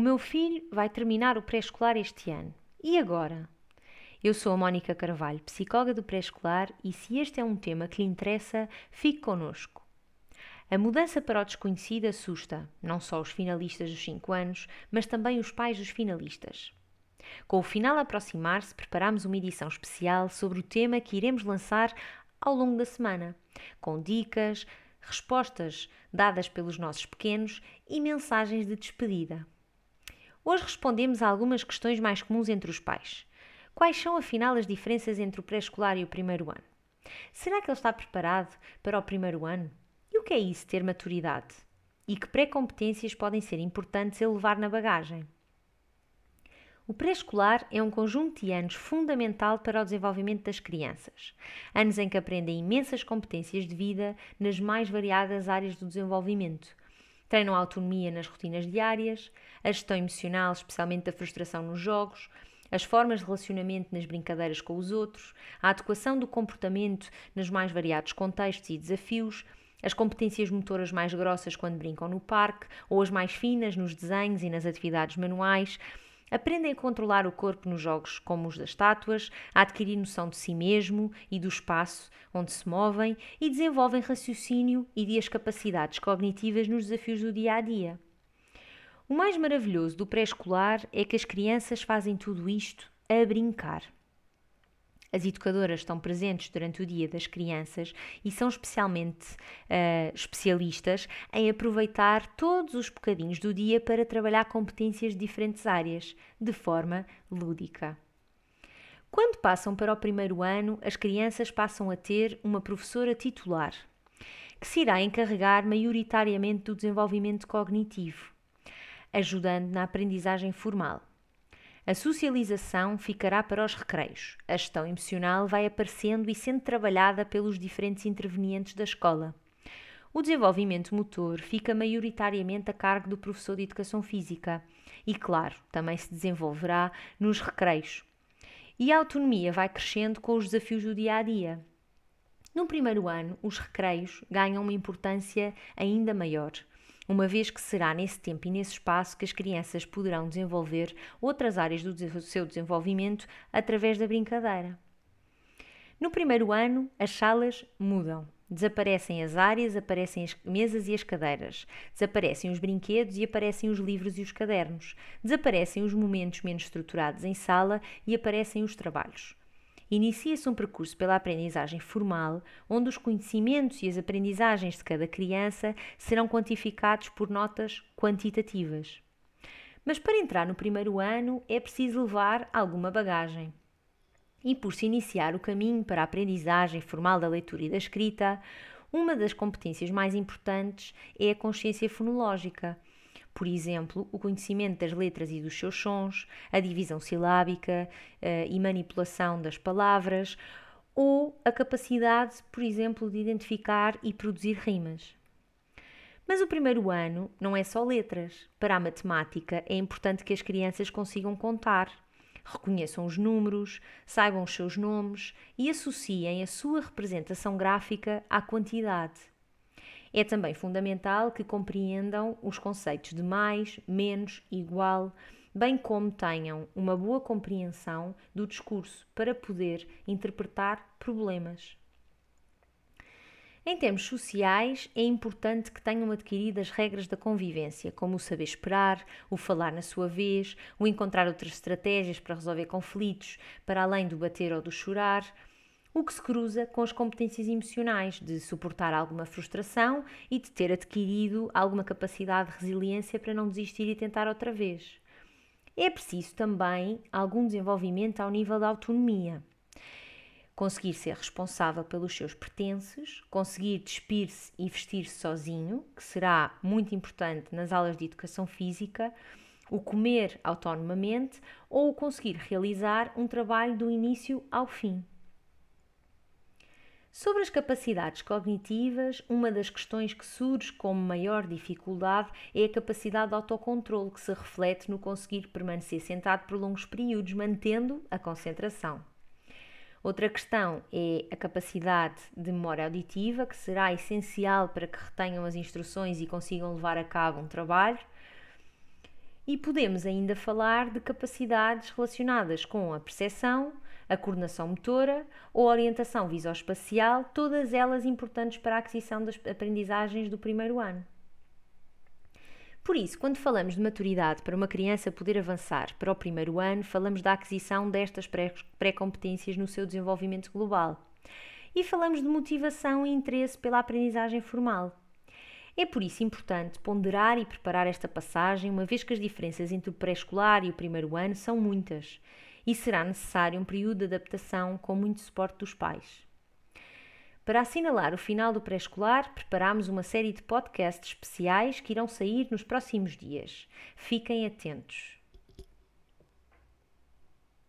meu filho vai terminar o pré-escolar este ano. E agora? Eu sou a Mónica Carvalho, psicóloga do pré-escolar, e se este é um tema que lhe interessa, fique connosco. A mudança para o desconhecido assusta não só os finalistas dos 5 anos, mas também os pais dos finalistas. Com o final a aproximar-se, preparamos uma edição especial sobre o tema que iremos lançar ao longo da semana, com dicas, respostas dadas pelos nossos pequenos e mensagens de despedida. Hoje respondemos a algumas questões mais comuns entre os pais. Quais são, afinal, as diferenças entre o pré-escolar e o primeiro ano? Será que ele está preparado para o primeiro ano? E o que é isso, ter maturidade? E que pré-competências podem ser importantes a levar na bagagem? O pré-escolar é um conjunto de anos fundamental para o desenvolvimento das crianças. Anos em que aprendem imensas competências de vida nas mais variadas áreas do desenvolvimento. Treinam a autonomia nas rotinas diárias, a gestão emocional, especialmente da frustração nos jogos, as formas de relacionamento nas brincadeiras com os outros, a adequação do comportamento nos mais variados contextos e desafios, as competências motoras mais grossas quando brincam no parque ou as mais finas nos desenhos e nas atividades manuais. Aprendem a controlar o corpo nos jogos como os das estátuas, a adquirir noção de si mesmo e do espaço onde se movem e desenvolvem raciocínio e as capacidades cognitivas nos desafios do dia a dia. O mais maravilhoso do pré-escolar é que as crianças fazem tudo isto a brincar. As educadoras estão presentes durante o dia das crianças e são especialmente uh, especialistas em aproveitar todos os bocadinhos do dia para trabalhar competências de diferentes áreas, de forma lúdica. Quando passam para o primeiro ano, as crianças passam a ter uma professora titular, que se irá encarregar maioritariamente do desenvolvimento cognitivo ajudando na aprendizagem formal. A socialização ficará para os recreios. A gestão emocional vai aparecendo e sendo trabalhada pelos diferentes intervenientes da escola. O desenvolvimento motor fica maioritariamente a cargo do professor de educação física e, claro, também se desenvolverá nos recreios. E a autonomia vai crescendo com os desafios do dia a dia. No primeiro ano, os recreios ganham uma importância ainda maior uma vez que será nesse tempo e nesse espaço que as crianças poderão desenvolver outras áreas do seu desenvolvimento através da brincadeira. No primeiro ano, as salas mudam. Desaparecem as áreas, aparecem as mesas e as cadeiras. Desaparecem os brinquedos e aparecem os livros e os cadernos. Desaparecem os momentos menos estruturados em sala e aparecem os trabalhos inicia-se um percurso pela aprendizagem formal, onde os conhecimentos e as aprendizagens de cada criança serão quantificados por notas quantitativas. Mas para entrar no primeiro ano é preciso levar alguma bagagem. E por se iniciar o caminho para a aprendizagem formal da leitura e da escrita, uma das competências mais importantes é a consciência fonológica, por exemplo, o conhecimento das letras e dos seus sons, a divisão silábica uh, e manipulação das palavras, ou a capacidade, por exemplo, de identificar e produzir rimas. Mas o primeiro ano não é só letras. Para a matemática é importante que as crianças consigam contar, reconheçam os números, saibam os seus nomes e associem a sua representação gráfica à quantidade. É também fundamental que compreendam os conceitos de mais, menos, igual, bem como tenham uma boa compreensão do discurso para poder interpretar problemas. Em termos sociais, é importante que tenham adquirido as regras da convivência, como o saber esperar, o falar na sua vez, o encontrar outras estratégias para resolver conflitos, para além do bater ou do chorar, o que se cruza com as competências emocionais de suportar alguma frustração e de ter adquirido alguma capacidade de resiliência para não desistir e tentar outra vez. É preciso também algum desenvolvimento ao nível da autonomia. Conseguir ser responsável pelos seus pertences, conseguir despir-se e vestir-se sozinho, que será muito importante nas aulas de educação física, o comer autonomamente ou o conseguir realizar um trabalho do início ao fim. Sobre as capacidades cognitivas, uma das questões que surge como maior dificuldade é a capacidade de autocontrole, que se reflete no conseguir permanecer sentado por longos períodos, mantendo a concentração. Outra questão é a capacidade de memória auditiva, que será essencial para que retenham as instruções e consigam levar a cabo um trabalho. E podemos ainda falar de capacidades relacionadas com a percepção, a coordenação motora ou a orientação visoespacial, todas elas importantes para a aquisição das aprendizagens do primeiro ano. Por isso, quando falamos de maturidade para uma criança poder avançar para o primeiro ano, falamos da aquisição destas pré-competências no seu desenvolvimento global. E falamos de motivação e interesse pela aprendizagem formal. É por isso importante ponderar e preparar esta passagem, uma vez que as diferenças entre o pré-escolar e o primeiro ano são muitas e será necessário um período de adaptação com muito suporte dos pais. Para assinalar o final do pré-escolar, preparamos uma série de podcasts especiais que irão sair nos próximos dias. Fiquem atentos.